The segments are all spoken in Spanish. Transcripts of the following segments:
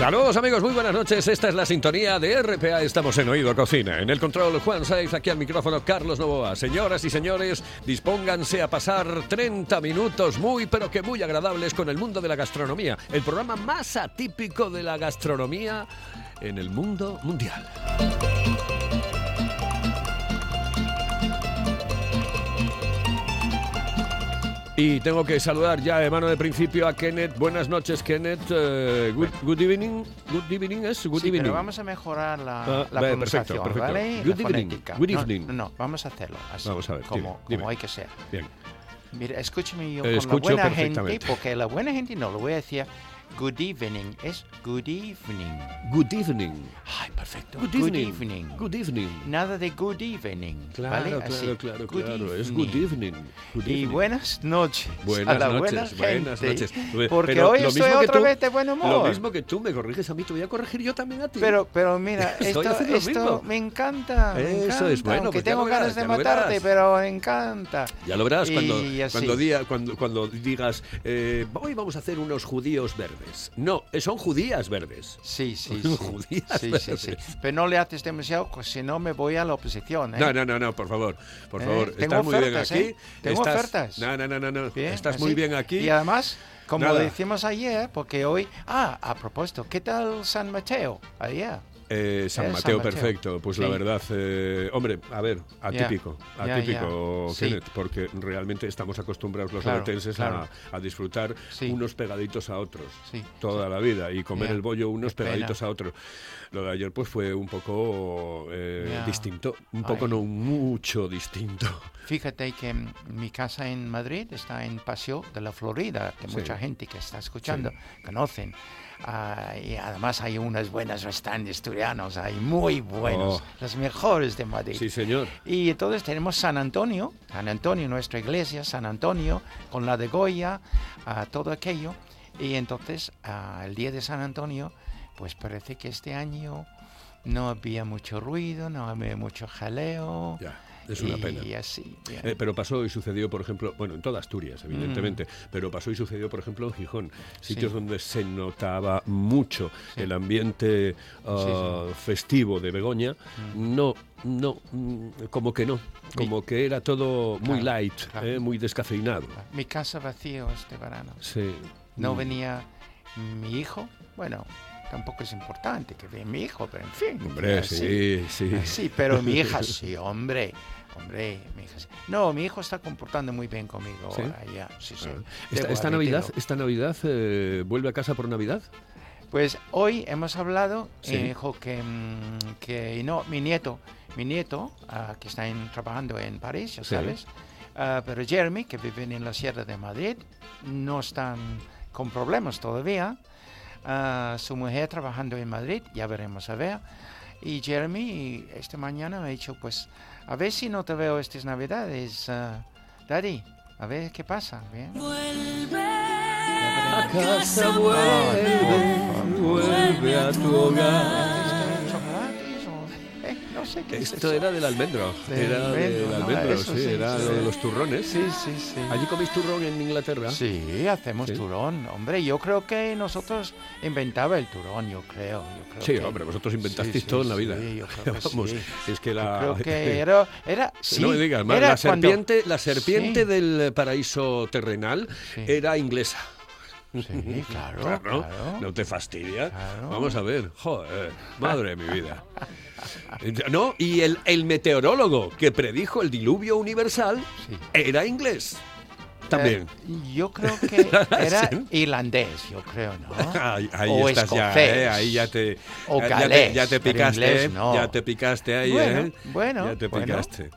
Saludos amigos, muy buenas noches. Esta es la sintonía de RPA. Estamos en Oído Cocina. En el control Juan Saiz, aquí al micrófono Carlos Novoa. Señoras y señores, dispónganse a pasar 30 minutos muy pero que muy agradables con el mundo de la gastronomía. El programa más atípico de la gastronomía en el mundo mundial. Y tengo que saludar ya de mano de principio a Kenneth. Buenas noches, Kenneth. Eh, good, good evening. Good evening es good Sí, evening. pero vamos a mejorar la, Ah, la vale, pronunciación, perfecto, perfecto. ¿vale? Good La evening, fonética. good No, evening. No, no, vamos a hacerlo así, Vamos a ver, como, dime, como dime. hay que ser. Bien. Mira, escúchame yo Eh, con escucho la buena gente, porque la buena gente no lo voy a decir good evening, es good evening. Good evening. Ay, perfecto. Good evening. Good evening. Nada de good evening, Claro, ¿vale? claro, Así, claro, good claro. Es good evening. Good Y evening. buenas noches. Buenas a la noches, buena buenas gente, noches. Porque Pero hoy estoy otra tú- vez de buen humor. Lo mismo que tú me corriges a mí, te voy a corregir yo también a ti. Pero, pero mira, esto, esto me encanta. me Eso encanta, es bueno, Aunque pues tengo lo verás, ganas de matarte, pero me encanta. Ya lo verás cuando, Y cuando, diga- cuando, cuando digas, eh, hoy vamos a hacer unos judíos verdes. No, eh, son judías verdes. Sí, sí, Son sí. judías Sí, sí, sí. verdes. Pero no le haces demasiado, pues si no me voy a la oposición. ¿eh? No, no, no, no, por favor, por Eh, favor. tengo Estás muy bien aquí. ¿eh? Tengo Estás- ofertas. No, no, no, no, no. Bien, Estás así. muy bien aquí. Y además, como Nada. decimos ayer, porque hoy. Ah, a propósito, ¿qué tal San Mateo? Ayer. Eh, San Mateo, San Mateo. perfecto. Pues la verdad, eh, hombre, a ver, atípico, atípico. Kenneth, porque realmente estamos acostumbrados los Claro, a, a disfrutar Sí. unos pegaditos a otros Sí, toda la vida y comer el bollo unos qué pena. pegaditos a otros. Lo de ayer pues fue un poco eh, distinto, un poco Ay. no mucho distinto. Fíjate que mi casa en Madrid está en Paseo de la Florida, que mucha gente que está escuchando conocen. Ah, y además hay unas buenas restaurantes asturianos, hay muy buenos, Oh. los mejores de Madrid. Sí, señor. Y entonces tenemos San Antonio, San Antonio, nuestra iglesia, San Antonio, con la de Goya, ah, todo aquello. Y entonces, ah, el día de San Antonio, pues parece que este año no había mucho ruido, no había mucho jaleo. Ya, es una y pena. así. Eh, pero pasó y sucedió, por ejemplo, bueno, en toda Asturias, evidentemente, Mm. pero pasó y sucedió, por ejemplo, en Gijón, sitios Sí. donde se notaba mucho Sí. el ambiente ah, festivo de Begoña. Mm. No, no, mm, como que no, como que era todo muy Claro, light, claro. eh, muy descafeinado. Mi casa vacío este verano. Sí. No venía mi hijo. Bueno, tampoco es importante que venga mi hijo, pero en fin. Hombre, así. sí, sí. Sí, pero mi hija sí, hombre. Hombre, mi hija sí. No, mi hijo está comportando muy bien conmigo ¿Sí? ya. Sí, sí. Ah. Esta, esta Navidad, esta Navidad eh, vuelve a casa por Navidad. Pues hoy hemos hablado, Sí. eh, que, mm, que no, mi nieto, mi nieto, ah, que está en- trabajando en París, ya sabes, ah, pero Jeremy, que vive en la Sierra de Madrid, no están con problemas todavía. Ah, su mujer trabajando en Madrid, ya veremos a ver. Y Jeremy esta mañana me ha dicho, pues, a ver si no te veo estas navidades, ah, Daddy, a ver qué pasa. Bien. A casa vuelve, vuelve a tu hogar. Sé qué es Esto eso. era del almendro, Del era almendro, del ¿no? almendro, Eso sí, sí, era sí. lo de los turrones. Sí, sí, sí. ¿Allí coméis turrón en Inglaterra? Sí, hacemos Sí. turón. Hombre, yo creo que nosotros inventaba el turón, yo creo. yo creo Sí, que- hombre, vosotros inventasteis Sí, sí, todo en la sí, vida. yo creo que Vamos, sí. es que Yo la... creo que era, era sí, no me digas más, la cuando- serpiente, la serpiente Sí. del paraíso terrenal Sí. era inglesa. Sí, claro, Claro, claro. no te fastidia. Claro. Vamos a ver, joder, madre de mi vida. No, y el, el meteorólogo que predijo el diluvio universal Sí. era inglés. También. Eh, yo creo que era irlandés, yo creo, ¿no? Ahí, ahí o estás ya, escocés. ¿eh? ahí ya te, O ya, ya te, galés, ya te picaste, inglés ¿eh? no. ya te picaste ahí, Bueno, ¿eh? bueno, ya te bueno. picaste.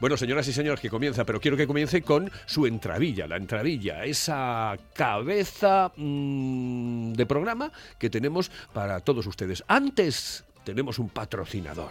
Bueno, señoras y señores, que comienza, pero quiero que comience con su entradilla, la entradilla, esa cabeza mm, de programa que tenemos para todos ustedes. Antes tenemos un patrocinador.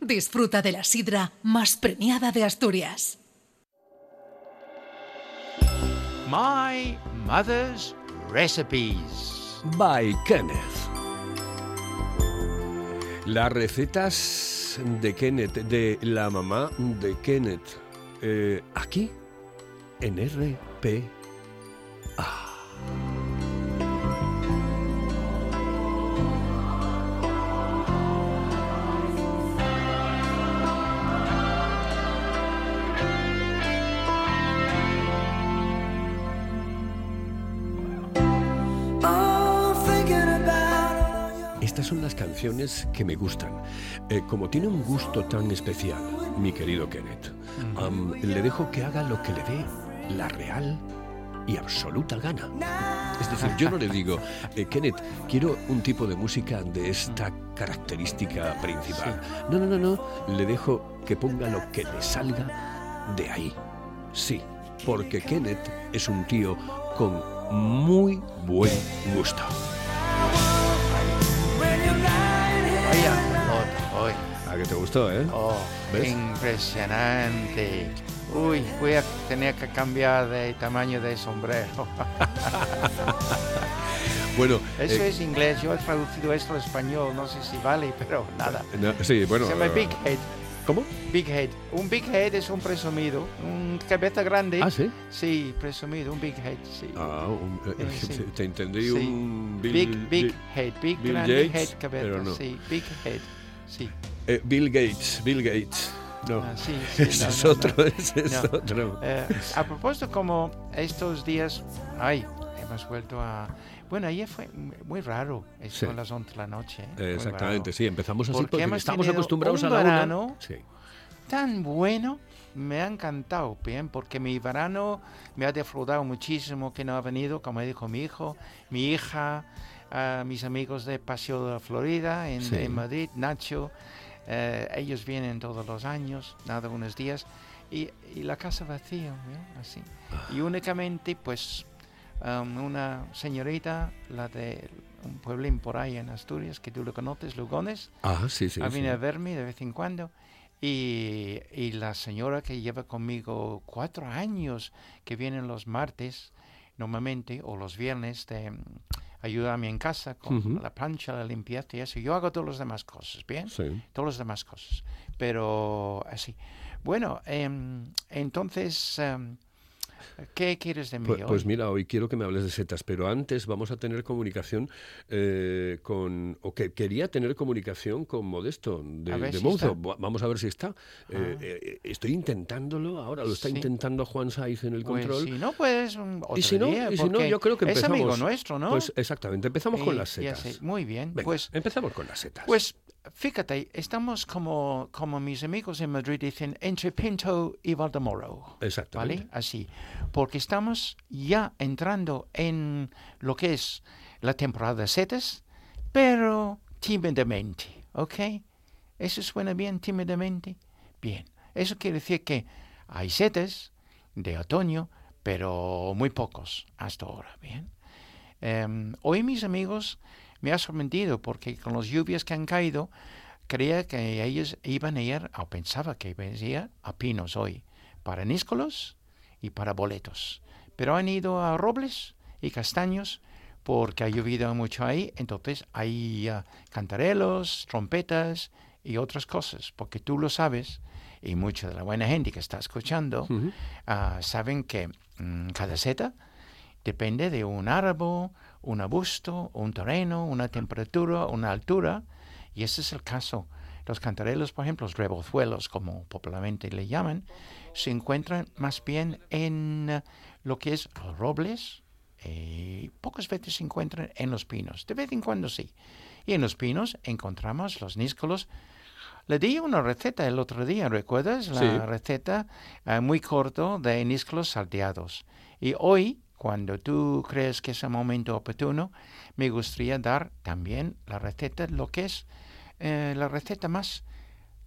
Disfruta de la sidra más premiada de Asturias. My Mother's Recipes. By Kenneth. Las recetas de Kenneth, de la mamá de Kenneth, eh, aquí en RP. Canciones que me gustan. Eh, como tiene un gusto tan especial, mi querido Kenneth, le dejo que haga lo que le dé la real y absoluta gana. Es decir, yo no le digo, eh, Kenneth, quiero un tipo de música de esta característica principal. No, no, no, no. Le dejo que ponga lo que le salga de ahí. Sí, porque Kenneth es un tío con muy buen gusto. ¿A que te gustó, eh? Oh, ¿Ves? impresionante. Uy, voy a tener que cambiar de tamaño de sombrero. Bueno, Eso eh, es inglés. Yo he traducido esto al español. No sé si vale, pero nada. no, sí, bueno. Se llama eh, Big Head. ¿Cómo? Big Head. Un Big Head es un presumido. Un cabeza grande. Ah, sí. Sí, presumido. Un Big Head, sí. Ah, un- eh, Eh, sí. te entendí Sí. un Bill, big, big Head. Big, Bill grande Head, cabeza. no. Sí, Big Head. Sí. eh, Bill Gates, Bill Gates. No, Ah, sí, sí, ese no, es no, otro, ese es otro. Eh, a propósito, como estos días, ay, hemos vuelto a... Bueno, ayer fue muy raro, eso Sí. a las 11 de la noche. ¿eh? Exactamente, raro. sí, empezamos así Porque porque, estamos acostumbrados un a la una. verano. Sí. Tan bueno, me ha encantado, bien, porque mi verano me ha defraudado muchísimo que no ha venido, como dijo mi hijo, mi hija, ah, mis amigos de Paseo de la Florida en, Sí. en Madrid, Nacho, eh, ellos vienen todos los años, nada, unos días, y, y la casa vacía, así. Ah. Y únicamente, pues, um, una señorita, la de un pueblín por ahí en Asturias, que tú lo conoces, Lugones, Ah, sí, sí. ha sí. venido a verme de vez en cuando. Y, y la señora que lleva conmigo cuatro años, que viene los martes normalmente, o los viernes, de ayudarme en casa con la plancha, la limpieza y eso. Yo hago todas las demás cosas, ¿bien? Sí. Todas las demás cosas. Pero así. Bueno, em, entonces, em, ¿qué quieres de mí Pues, hoy? pues mira, hoy quiero que me hables de setas, pero antes vamos a tener comunicación eh, con, o que quería tener comunicación con Modesto de, de si. Va- Vamos a ver si está. Eh, Ah. eh, estoy intentándolo ahora, lo está Sí. intentando Juan Saiz en el Pues control. si no, pues otro y si no, día, y si no, yo creo que es empezamos. amigo nuestro, ¿no? Pues exactamente, empezamos con las setas. Muy bien. Venga, pues empezamos con las setas. Pues fíjate, estamos como, como mis amigos en Madrid dicen, entre Pinto y Valdemoro. Exactamente. ¿Vale? Así. Porque estamos ya entrando en lo que es la temporada de setas, pero tímidamente. ¿Ok? ¿Eso suena bien, tímidamente? Bien. Eso quiere decir que hay setas de otoño, pero muy pocos hasta ahora. Bien. Em, hoy mis amigos me ha sorprendido porque con las lluvias que han caído, creía que ellos iban a ir, o pensaba que iban a ir a Pinos hoy, para níscolos y para boletos. Pero han ido a robles y castaños porque ha llovido mucho ahí, entonces hay ah, cantarelos, trompetas y otras cosas, porque tú lo sabes, y mucha de la buena gente que está escuchando, ah, saben que mm, cada seta depende de un árbol, un arbusto, un terreno, una temperatura, una altura, y ese es el caso. Los cantarelos, por ejemplo, los rebozuelos, como popularmente le llaman, se encuentran más bien en eh, lo que es los robles, y pocas veces se encuentran en los pinos, de vez en cuando sí. Y en los pinos encontramos los níscolos, Le di una receta el otro día, ¿recuerdas? La Sí. receta eh, muy corto de níscolos salteados. Y hoy, cuando tú crees que es el momento oportuno, me gustaría dar también la receta, lo que es eh, la receta más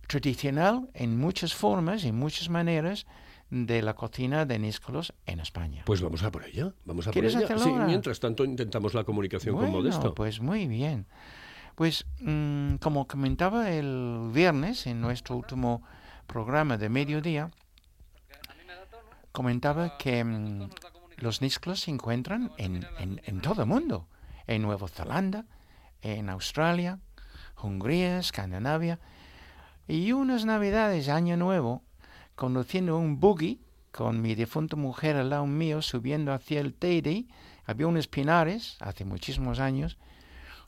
tradicional en muchas formas y muchas maneras de la cocina de níscolos en España. Pues vamos a por ella. Vamos a por ¿Quieres ella. Sí, mientras tanto intentamos la comunicación con Modesto. pues muy bien. Pues mm, como comentaba el viernes en nuestro último programa de mediodía, comentaba que mm, los níscolos se encuentran en, en- en todo el mundo, en Nueva Zelanda, en Australia, Hungría, Escandinavia, y unas navidades, año nuevo, conduciendo un buggy con mi difunta mujer al lado mío subiendo hacia el Teide, había unos pinares hace muchísimos años,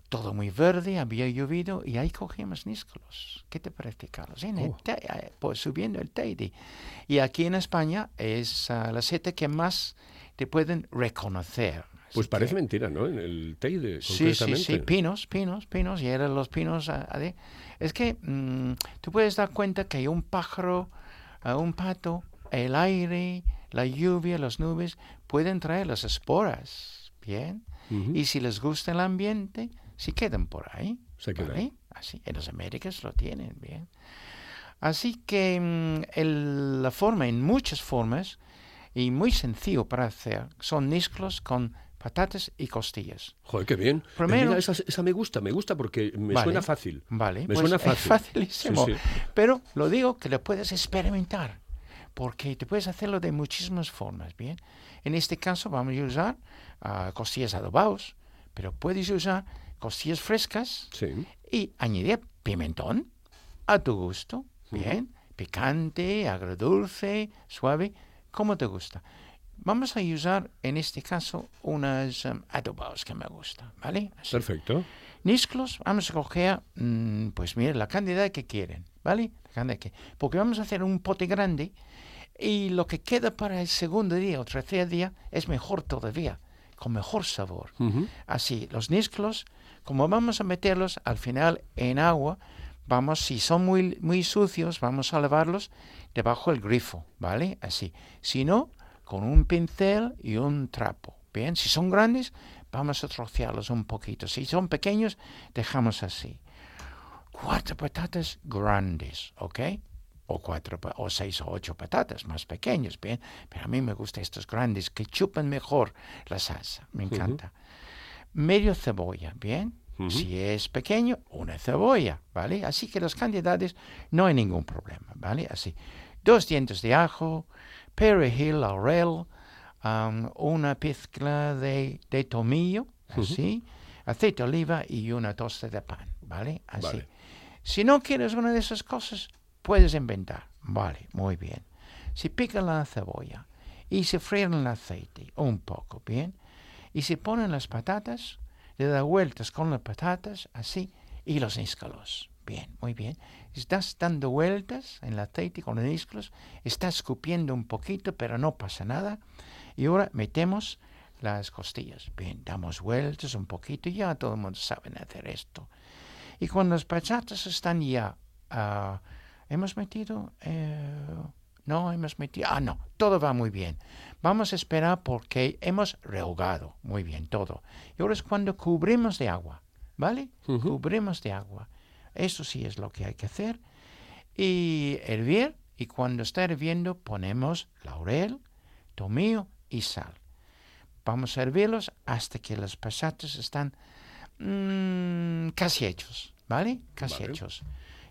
todo muy verde, había llovido y ahí cogimos níscolos. ¿Qué te parece, Carlos? En el Oh. Te- eh, pues subiendo el Teide. Y aquí en España es la seta que más te pueden reconocer. Pues parece que- mentira, ¿no? En el Teide, Sí, sí, sí, pinos, pinos, pinos, y eran los pinos. ah, ah, de- Es que mm, tú puedes dar cuenta que un pájaro, ah, un pato, el aire, la lluvia, las nubes, pueden traer las esporas, ¿bien? Y si les gusta el ambiente, si quedan por ahí. Se quedan. ¿vale? Así, en las Américas lo tienen, bien. Así que mm, el- la forma, en muchas formas, y muy sencillo para hacer, son níscolos con patatas y costillas. Joder, qué bien. Primero- mira, esa, esa me gusta, me gusta porque me Vale. suena fácil. Vale, Me pues suena es fácil. facilísimo. Sí, sí. Pero lo digo que lo puedes experimentar, porque te puedes hacerlo de muchísimas formas, ¿bien? En este caso vamos a usar ah, costillas adobados, pero puedes usar costillas frescas Sí. y añadir pimentón a tu gusto, ¿bien? Picante, agrodulce, suave, como te gusta. Vamos a usar en este caso unas em, adobados que me gustan, ¿vale? Así. Perfecto. Níscolos, vamos a coger, mm, pues mire, la cantidad que quieren, ¿vale? La cantidad que, porque vamos a hacer un pote grande y lo que queda para el segundo día o tercer día es mejor todavía, con mejor sabor. Así, los níscolos, como vamos a meterlos al final en agua, vamos, si son muy, muy sucios, vamos a lavarlos debajo del grifo, ¿vale? Así. Si no, con un pincel y un trapo. Bien, si son grandes, vamos a trocearlos un poquito. Si son pequeños, dejamos así. Cuatro patatas grandes, ¿ok? O cuatro, o seis o ocho patatas más pequeñas, bien. Pero a mí me gustan estos grandes que chupan mejor la salsa. Me encanta. Medio cebolla, bien. Ujú. Si es pequeño, una cebolla, ¿vale? Así que las cantidades no hay ningún problema, ¿vale? Así. Dos dientes de ajo, perejil, laurel, am, una pizca de, de tomillo, así, aceite de oliva y una tosta de pan, ¿vale? Así. Vale. Si no quieres una de esas cosas, puedes inventar. Vale, muy bien. Si pican la cebolla y se fríen el aceite un poco, ¿bien? Y se ponen las patatas, da vueltas con las patatas, así, y los níscalos. Bien, muy bien. Estás dando vueltas en el aceite con los níscalos, estás escupiendo un poquito, pero no pasa nada. Y ahora metemos las costillas. Bien, damos vueltas un poquito, ya todo el mundo sabe hacer esto. Y cuando las patatas están ya, ah, hemos metido, eh, no hemos metido, ah, no, todo va muy bien. Vamos a esperar porque hemos rehogado muy bien todo. Y ahora es cuando cubrimos de agua, ¿vale? Cubrimos de agua. Eso sí es lo que hay que hacer. Y hervir, y cuando está hirviendo ponemos laurel, tomillo y sal. Vamos a hervirlos hasta que las patatas están mm, casi hechos, ¿vale? Casi Vale. hechos.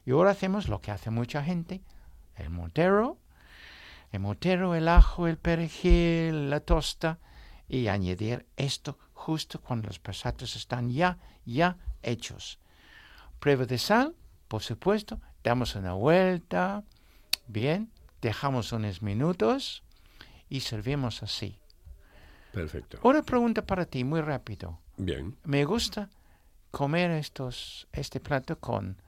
Y ahora hacemos lo que hace mucha gente, el montero, el montero, el ajo, el perejil, la tosta, y añadir esto justo cuando las patatas están ya, ya hechos. Prueba de sal, por supuesto, damos una vuelta, bien, dejamos unos minutos y servimos así. Perfecto. Una pregunta para ti, muy rápido. Bien. Me gusta comer estos, este plato con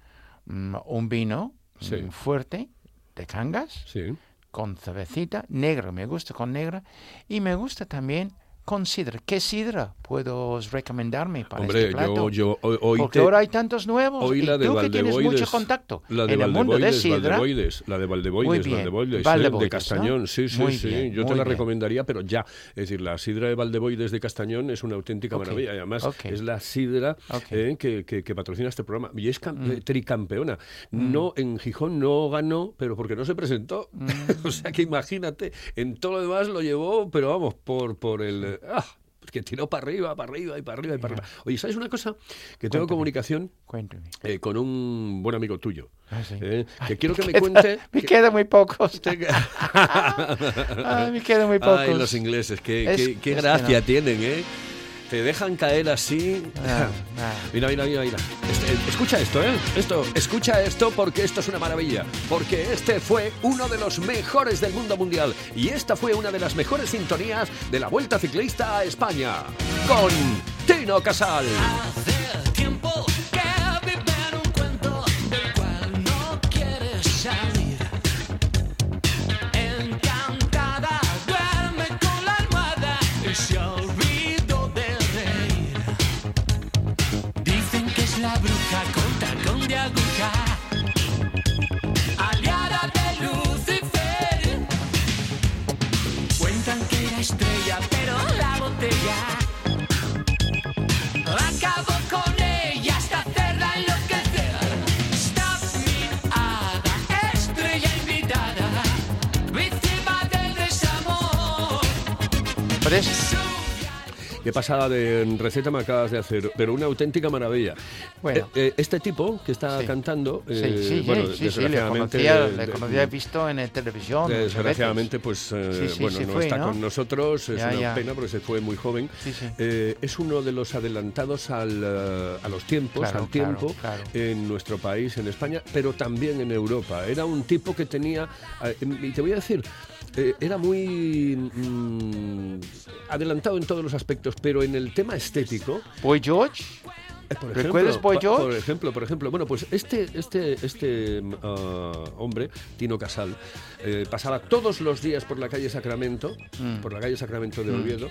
mm, un vino Sí. mm, fuerte de cangas, Sí. Con cervecita, negra, me gusta con negra, y me gusta también con sidra. ¿Qué sidra puedo recomendarme para Hombre, este plato? yo, yo hoy, Porque te- ahora hay tantos nuevos. hoy y la de tú que tienes mucho contacto la de en el mundo de Valdeboides, sidra. Valdeboides, la de Valdeboides, bien, Valdeboides, ¿eh? De Castañón, ¿no? sí, sí, Muy sí. bien, Yo te la bien. recomendaría, pero ya. Es decir, la sidra de Valdeboides de Castañón es una auténtica maravilla. Y además es la sidra eh, que, que- que patrocina este programa. Y es Mm. eh, tricampeona. No, en Gijón no ganó, pero porque no se presentó. Mm. o sea que imagínate, en todo lo demás lo llevó, pero vamos, por, por el... eh, ah, que tiró para arriba, para arriba y para arriba y para arriba. Oye, ¿sabes una cosa? Que tengo Cuéntame. comunicación Cuéntame. eh, con un buen amigo tuyo. Ah, sí. eh, que quiero que me Queda- cuente. Me que- quedan muy pocos. Ay, me quedan muy pocos. Ay, los ingleses, qué, Es- qué- qué es que gracia no. tienen, ¿eh? Te dejan caer así. Ah, ah. Mira, mira, mira, mira. Este- escucha esto, ¿eh? Esto, escucha esto porque esto es una maravilla. Porque este fue uno de los mejores del mundo mundial. Y esta fue una de las mejores sintonías de la Vuelta Ciclista a España. Con Tino Casal. Hace tiempo pasada de receta me acabas de hacer, pero una auténtica maravilla. Bueno. Eh, eh, este tipo que está Sí. cantando, Sí, eh, sí, sí, bueno, sí, sí, le desgraciadamente, conocía, le conocía, he visto en televisión. Desgraciadamente, pues bueno, no fue, está ¿no? con nosotros, es Ya, una ya. pena porque se fue muy joven. Eh, es uno de los adelantados al, eh, a los tiempos, Claro, al claro, tiempo claro. en nuestro país, en España, pero también en Europa. Era un tipo que tenía, eh, y te voy a decir, era muy mm, adelantado en todos los aspectos, pero en el tema estético, Boy George. Eh, por ¿Recuerdas Boy pa- George? Por ejemplo, por ejemplo, bueno, pues este, este, este mm, ah, hombre, Tino Casal, eh, pasaba todos los días por la calle Sacramento, Mm. por la calle Sacramento de Oviedo.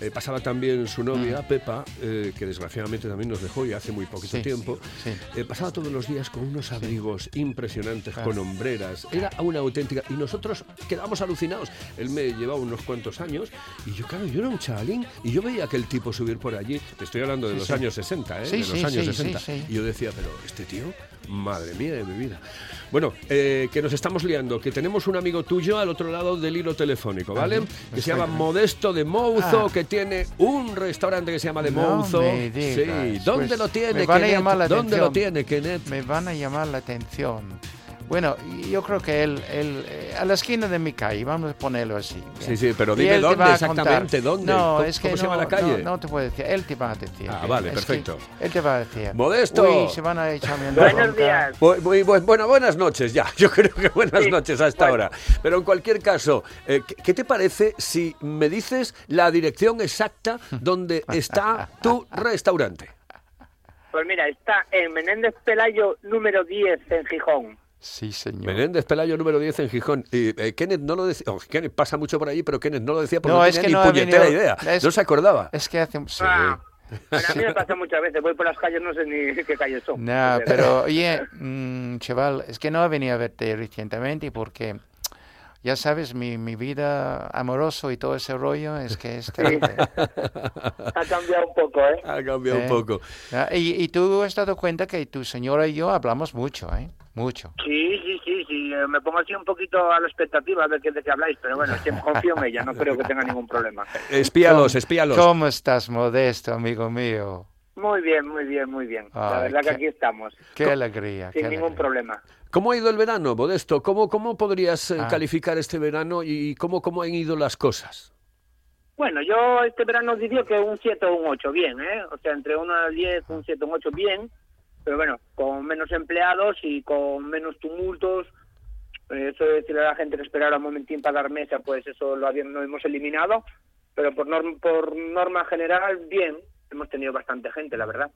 Eh, pasaba también su novia, Pepa, eh, que desgraciadamente también nos dejó y hace muy poquito Sí, tiempo. sí. Eh, pasaba todos los días con unos abrigos impresionantes, Claro. con hombreras. Era una auténtica. Y nosotros quedamos alucinados. Él me llevaba unos cuantos años y yo, claro, yo era un chavalín y yo veía a aquel tipo subir por allí. Te estoy hablando de Sí, los sí. años 60, ¿eh? Sí, de los años sí, 60. sí, sí. Y yo decía, pero este tío, madre mía de mi vida. Bueno, eh, que nos estamos liando, que tenemos un amigo tuyo al otro lado del hilo telefónico, ¿vale? Ajá, que se llama. Modesto de Mouzo, Ah. que tiene un restaurante que se llama de No Mouzo. me digas, sí, ¿dónde pues, lo tiene? me van a llamar la ¿Dónde lo atención. tiene, Kenneth? Me van a llamar la atención. Bueno, yo creo que él, él, eh, a la esquina de mi calle, vamos a ponerlo así. Sí, sí, pero dime dónde exactamente, ¿dónde? No, ¿Cómo- es que cómo se llama no, la calle? No, no te puedo decir, él te va a decir. Ah, vale, es perfecto. él te va a decir. Modesto. Uy, se van a echarme una Buenos bronca. días. Bu- bu- bu- bueno, buenas noches ya. Yo creo que buenas Sí, noches a esta bueno. hora. Pero en cualquier caso, eh, ¿qué, qué te parece si me dices la dirección exacta donde está tu restaurante? Pues mira, está en Menéndez Pelayo número 10 en Gijón. Sí, señor. Menéndez Pelayo número 10 en Gijón. Y eh, Kenneth no lo decía. oh, Kenneth pasa mucho por allí, pero Kenneth no lo decía porque no, No, es tenía que ni no puñetera venido- idea. es- No se acordaba. Es que hace... Sí. Ah, bueno, a mí me pasa muchas veces, voy por las calles, no sé ni qué calles son. No, pero oye, mm, chaval, es que no he venido a verte recientemente porque ya sabes, mi, mi vida amoroso y todo ese rollo es que es terrible. Ha cambiado un poco, ¿eh? Ha cambiado Eh, un poco. ah, Y, y tú has dado cuenta que tu señora y yo hablamos mucho, ¿eh? Mucho. Sí, sí, sí, sí. eh, Me pongo así un poquito a la expectativa a ver qué, de qué habláis, pero bueno, que confío en ella, no creo que tenga ningún problema. Espíalos, ¿Cómo- espíalos. ¿Cómo estás, modesto, amigo mío? Muy bien, muy bien, muy bien. La Ay, verdad que qué- aquí estamos, Qué alegría. sin qué ningún alegría. problema. ¿Cómo ha ido el verano, Modesto? ¿Cómo, cómo podrías eh, Ah. calificar este verano y cómo, cómo han ido las cosas? Bueno, yo este verano diría que un 7 o un 8, bien, ¿eh? O sea, entre 1 al 10, un 7 o un 8, bien. Pero bueno, con menos empleados y con menos tumultos. Eh, Eso de decirle a la gente que esperara un momentín para dar mesa, pues eso lo, habíamos, lo hemos eliminado. Pero por, norm- por norma general, bien. Hemos tenido bastante gente, la verdad.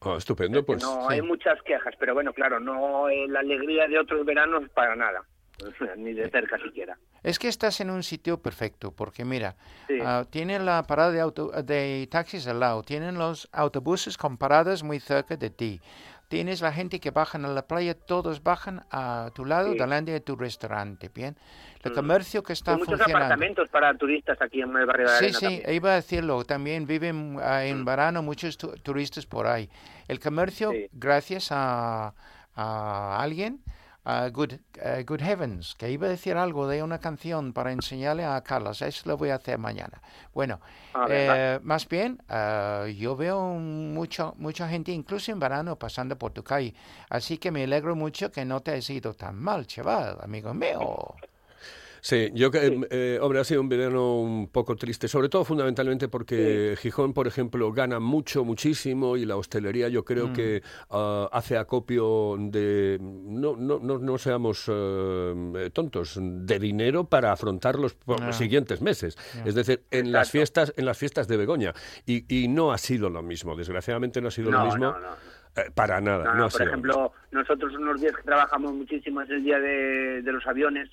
Oh, estupendo, pues. no sí. hay muchas quejas, pero bueno, claro, no eh, la alegría de otros veranos para nada. ni de cerca siquiera. Es que estás en un sitio perfecto, porque mira, Sí. ah, tienen la parada de, auto, de taxis al lado, tienen los autobuses con paradas muy cerca de ti, tienes la gente que bajan a la playa, todos bajan a tu lado, Sí. delante de tu restaurante, ¿bien? El Mm. comercio que está Hay muchos funcionando. apartamentos para turistas aquí en el barrio de Sí, Arena sí, también. iba a decirlo. También viven ah, en verano muchos tu- turistas por ahí. El comercio, Sí. gracias a, a alguien, a Good, a Good Heavens, que iba a decir algo de una canción para enseñarle a Carlos. Eso lo voy a hacer mañana. Bueno, Ah, eh, más bien, ah, yo veo mucho, mucha gente, incluso en verano, pasando por tu calle. Así que me alegro mucho que no te has ido tan mal, chaval, amigo mío. Sí, yo que, eh, hombre, ha sido un verano un poco triste, sobre todo fundamentalmente porque Gijón, por ejemplo, gana mucho, muchísimo y la hostelería yo creo que ah, hace acopio de, no, no, no, no seamos eh, tontos, de dinero para afrontar los Ah. siguientes meses. Es decir, en las fiestas, en las fiestas de Begoña. Y, y no ha sido lo mismo, desgraciadamente no ha sido lo mismo. no, eh, para nada, No, no, no, por ejemplo, nosotros unos días que trabajamos muchísimo es el día de, de los aviones,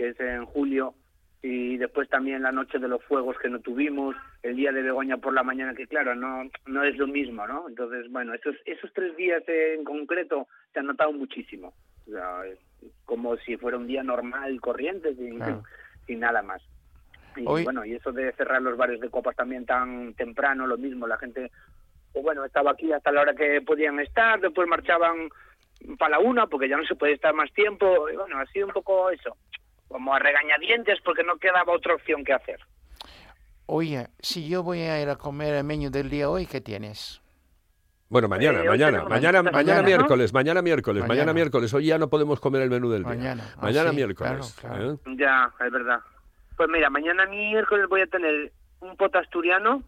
que es en julio, y después también la noche de los fuegos que no tuvimos, el día de Begoña por la mañana, que claro, no no es lo mismo, ¿no? Entonces, bueno, esos, esos tres días en concreto se han notado muchísimo. O sea, como si fuera un día normal, corriente, sin, Claro. sin nada más. Y Hoy- bueno, y eso de cerrar los bares de copas también tan temprano, lo mismo, la gente pues bueno, estaba aquí hasta la hora que podían estar, después marchaban para la una porque ya no se puede estar más tiempo, y bueno, ha sido un poco eso, como a regañadientes porque no quedaba otra opción que hacer. Oye, si yo voy a ir a comer el menú del día hoy, ¿qué tienes? Bueno, mañana, Eh, mañana, mañana, mañana mañana, ¿no? miércoles, mañana miércoles, mañana. Mañana. miércoles. Hoy ya no podemos comer el menú del día. Mañana. Ah, Mañana sí, miércoles. claro, claro. ¿eh? Ya, es verdad. Pues mira, mañana miércoles voy a tener un pot asturiano,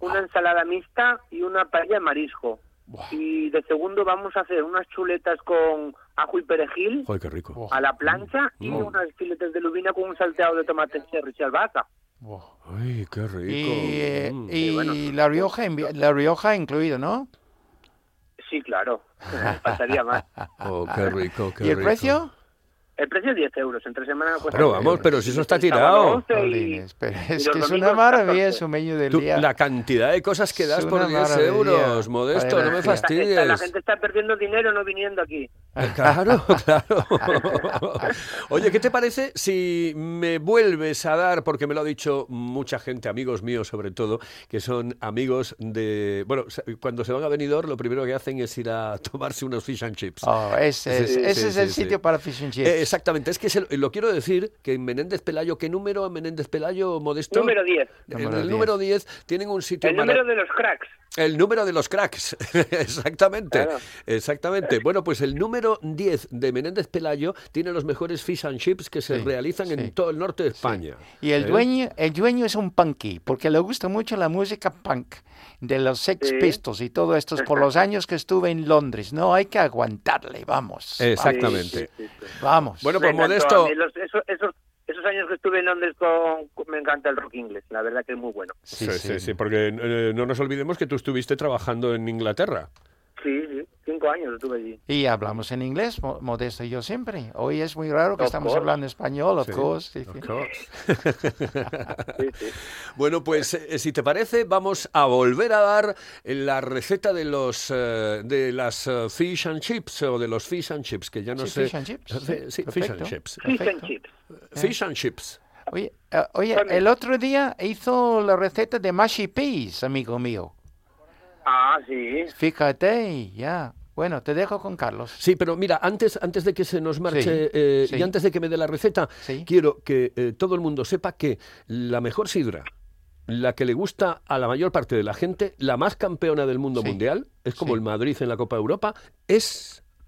una ensalada mixta y una paella de marisco. Buah. Y de segundo vamos a hacer unas chuletas con ajo y perejil Joder, qué rico. A la plancha y Mm. unas filetes de lubina con un salteado de tomate cherry y albahaca. Buah. Ay, qué rico. Y, eh, Mm. y bueno. la Rioja, la Rioja incluido, ¿no? Sí, claro. Faltaría más. Oh, qué rico, qué ¿Y el rico. precio? El precio es 10 euros. Entre semana cuesta Pero 10 vamos, pero si eso está tirado. 11 y- Jolines, pero y es que es una maravilla 14. su menú del Tú, día. la cantidad de cosas que das por una 10 maravilla. euros, Modesto, no me. Está- fastidies. está- la gente está perdiendo dinero no viniendo aquí. Claro, claro. Oye, ¿qué te parece si me vuelves a dar, porque me lo ha dicho mucha gente, amigos míos sobre todo, que son amigos de... Bueno, cuando se van a Benidorm, lo primero que hacen es ir a tomarse unos fish and chips. Oh, ese es, Sí, ese sí, es el sí, sitio sí. para fish and chips. Eh, exactamente, es que se lo, lo quiero decir, que en Menéndez Pelayo, ¿qué número en Menéndez Pelayo, Modesto? Número 10. En el 10. número 10 tienen un sitio El número de los cracks. El número de los cracks, exactamente, Claro. exactamente. Bueno, pues el número 10 de Menéndez Pelayo tiene los mejores fish and chips que se Sí, realizan sí. en todo el norte de España. Y el ¿Eh? dueño, el dueño es un punky, porque le gusta mucho la música punk de los Sex Sí. Pistols y todo esto por los años que estuve en Londres. No hay que aguantarle, vamos. Exactamente. Sí, sí, sí, sí. Vamos. Bueno, pues Modesto. Los- esos, esos, esos años que estuve en Londres con, con- me encanta el rock inglés. La verdad que es muy bueno. sí, sí, sí, porque eh, no nos olvidemos que tú estuviste trabajando en Inglaterra. Sí, sí. Cinco años estuve allí. Y hablamos en inglés, Mo- Modesto y yo siempre. Hoy es muy raro que Of estamos course. hablando español, of Sí, course. sí, of sí. course. Sí, sí. Bueno, pues eh, si te parece, vamos a volver a dar la receta de los eh, de las eh, fish and chips o de los fish and chips, que ya no Sí, sé. fish and chips, sí, sí, fish and chips. Fish and Perfecto. chips. Fish and chips. Oye, oye, el otro día hizo la receta de mashy peas, amigo mío. Ah, sí. Fíjate, ya. Bueno, te dejo con Carlos. Sí, pero mira, antes, antes de que se nos marche Sí, eh, sí. y antes de que me dé la receta, Sí. quiero que eh, todo el mundo sepa que la mejor sidra, la que le gusta a la mayor parte de la gente, la más campeona del mundo Sí, mundial, es como sí. el Madrid en la Copa Europa, es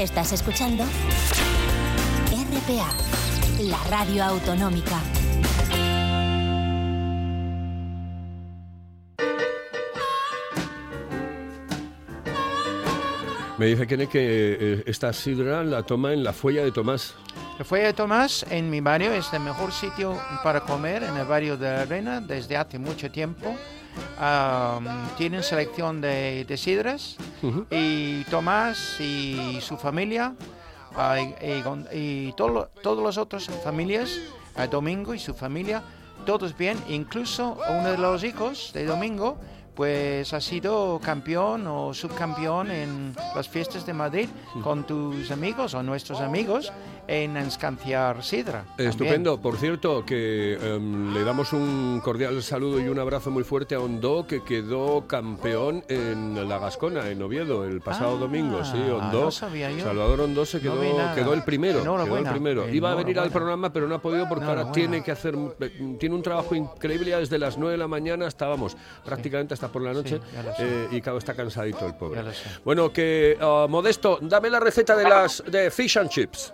Estás escuchando RPA, la radio autonómica. Me dice que eh, esta sidra la toma en la Fuella de Tomás. La Fuella de Tomás en mi barrio es el mejor sitio para comer en el barrio de la Arena desde hace mucho tiempo. Am, tienen selección de, de sidras y Tomás y su familia y, y y todo- todas las otras familias, a Domingo y su familia, todos bien, incluso uno de los hijos de Domingo pues ha sido campeón o subcampeón en las fiestas de Madrid con tus amigos o nuestros amigos en escanciar sidra. también. Estupendo. Por cierto, que em, le damos un cordial saludo y un abrazo muy fuerte a Ondó, que quedó campeón en la Gascona, en Oviedo, el pasado Ah, domingo. Sí, Ondó. no. Salvador Ondó se quedó, el primero. Quedó el Enhorabuena. primero. Iba a venir al programa, pero no ha podido porque ahora tiene que hacer. eh, Tiene un trabajo increíble ya desde las 9 de la mañana hasta, vamos, prácticamente hasta por la noche. sé. eh, y claro, está cansadito el pobre. Bueno, que ah, Modesto, dame la receta de las de fish and chips.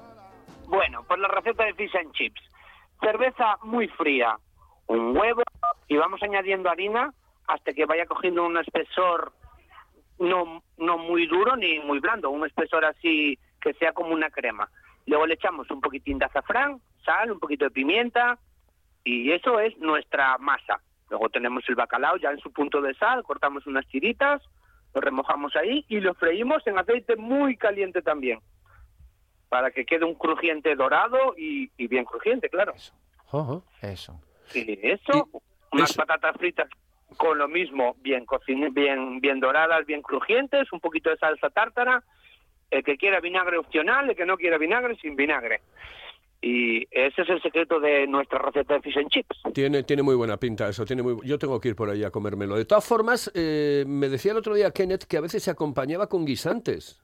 Bueno, pues la receta de fish and chips. Cerveza muy fría, un huevo y vamos añadiendo harina hasta que vaya cogiendo un espesor no, no muy duro ni muy blando, un espesor así que sea como una crema. Luego le echamos un poquitín de azafrán, sal, un poquito de pimienta y eso es nuestra masa. Luego tenemos el bacalao ya en su punto de sal, cortamos unas tiritas, lo remojamos ahí y lo freímos en aceite muy caliente también para que quede un crujiente dorado y, y bien crujiente, claro. Eso. Y eso, unas eso- patatas fritas con lo mismo, bien cocin bien bien doradas, bien crujientes, un poquito de salsa tártara, el que quiera vinagre opcional, el que no quiera vinagre sin vinagre. Y ese es el secreto de nuestra receta de fish and chips. Tiene, tiene muy buena pinta eso, tiene muy, yo tengo que ir por ahí a comérmelo. De todas formas, eh, me decía el otro día Kenneth que a veces se acompañaba con guisantes.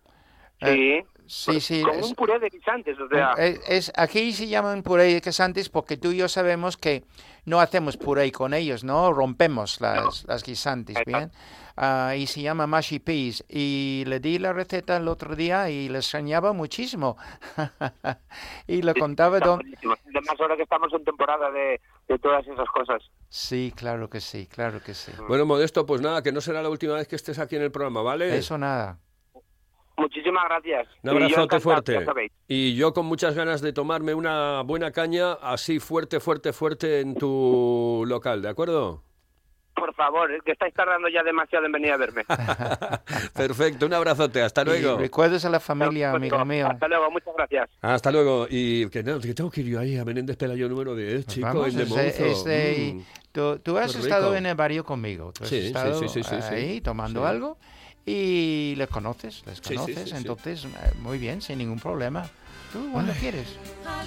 Eh, Sí, sí, sí. con es- un puré de guisantes, o sea, Es, es- aquí se llaman puré de guisantes porque tú y yo sabemos que no hacemos puré con ellos, ¿no? Rompemos las, las guisantes, ¿bien? Ah, y se llama mashy peas. Y le di la receta el otro día y le extrañaba muchísimo. y le contaba está dónde... buenísimo. Además ahora que estamos en temporada de, de todas esas cosas. Sí, claro que sí, claro que sí. Bueno, Modesto, pues nada, que no será la última vez que estés aquí en el programa, ¿vale? Eso nada. Muchísimas gracias. Un Y abrazote fuerte. Y yo con muchas ganas de tomarme una buena caña así fuerte, fuerte, fuerte en tu local, ¿de acuerdo? Por favor, es que estáis tardando ya demasiado en venir a verme. Perfecto, un abrazote, hasta Y luego. recuerdas a la familia, amigo mío. Hasta luego, muchas gracias. Hasta luego. Y que, no, que tengo que ir yo ahí a Menéndez Pelayo número 10, chico, Vamos, en de es de- Monzo. es de- Mm. tú, tú has estado en el barrio conmigo. Tú has Sí, sí, estado sí, sí, sí, sí. ahí tomando Sí. algo y les conoces, les sí, conoces. sí, sí. entonces, eh, muy bien, sin ningún problema. Tú cuando quieres.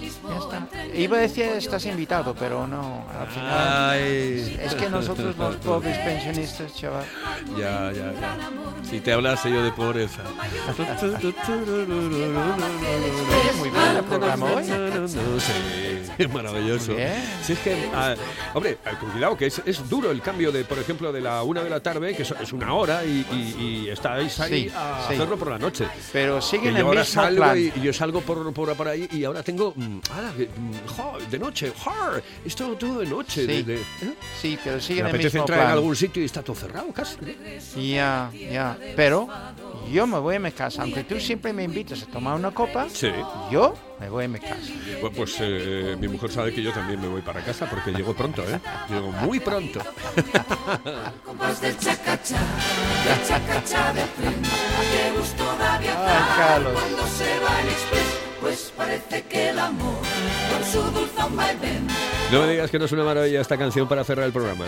Ya está. Iba a decir estás invitado, pero no, al final. Ay. Es que nosotros los pobres pensionistas, chaval. Ya, ya, ya. Si te hablase yo de pobreza. Muy bien el programa hoy. Sí, es maravilloso. Si es que, ah, hombre, ah, cuidado, que es, es duro el cambio de, por ejemplo, de la una de la tarde, que es, es una hora, y, y- y estáis ahí Sí, a sí. hacerlo por la noche. Pero siguen el mismo salgo plan. y, y yo salgo por, por, por ahí y ahora tengo. Mm, mm, jo, de noche, jo, esto todo de noche. Sí. de- de- ¿eh? Sí, pero Me siguen el mismo entrar en algún sitio y está todo cerrado casi. Ya, ya. Pero yo me voy a mi casa. Aunque tú siempre me invitas a tomar una copa, Sí. yo me voy a mi casa. Bueno, pues eh, mi mujer sabe que yo también me voy para casa porque llego pronto, ¿eh? Llego muy pronto. Ay, Carlos. No me digas que no es una maravilla esta canción para cerrar el programa.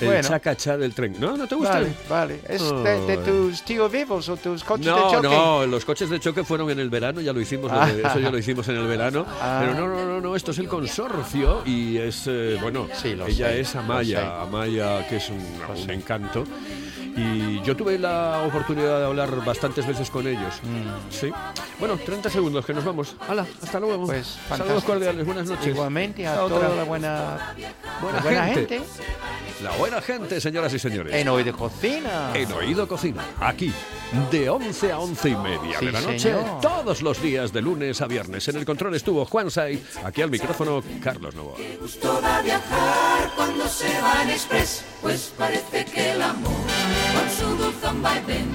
El Bueno. chacachá del tren. ¿No? ¿No te gusta? Vale, vale. ¿Es de, tus tíos vivos o tus coches de No, choque? no, los coches de choque fueron en el verano, ya lo hicimos, lo de- eso ya lo hicimos en el verano. Ah. Pero no, no, no, no, esto es el consorcio y es, eh, bueno, Sí, lo ella sé, es. Amaya, Amaya, que es un, encanto. Y yo tuve la oportunidad de hablar bastantes veces con ellos. Mm. Sí. Bueno, 30 segundos, que nos vamos. Hala, hasta luego. Pues, Saludos cordiales, buenas noches. Igualmente a toda la buena, Buena la buena gente. gente. La buena gente, señoras y señores. en de Cocina. En Oído Cocina, aquí, de 11 a 11 y media Sí, de la noche, señor. todos los días de lunes a viernes. En el control estuvo Juan Say, aquí al micrófono Carlos Novoa. Viajar cuando se va en express, pues parece que el amor baixo do cambai ben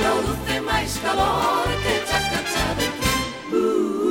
Produce máis calor que chacacha de quem uh -uh.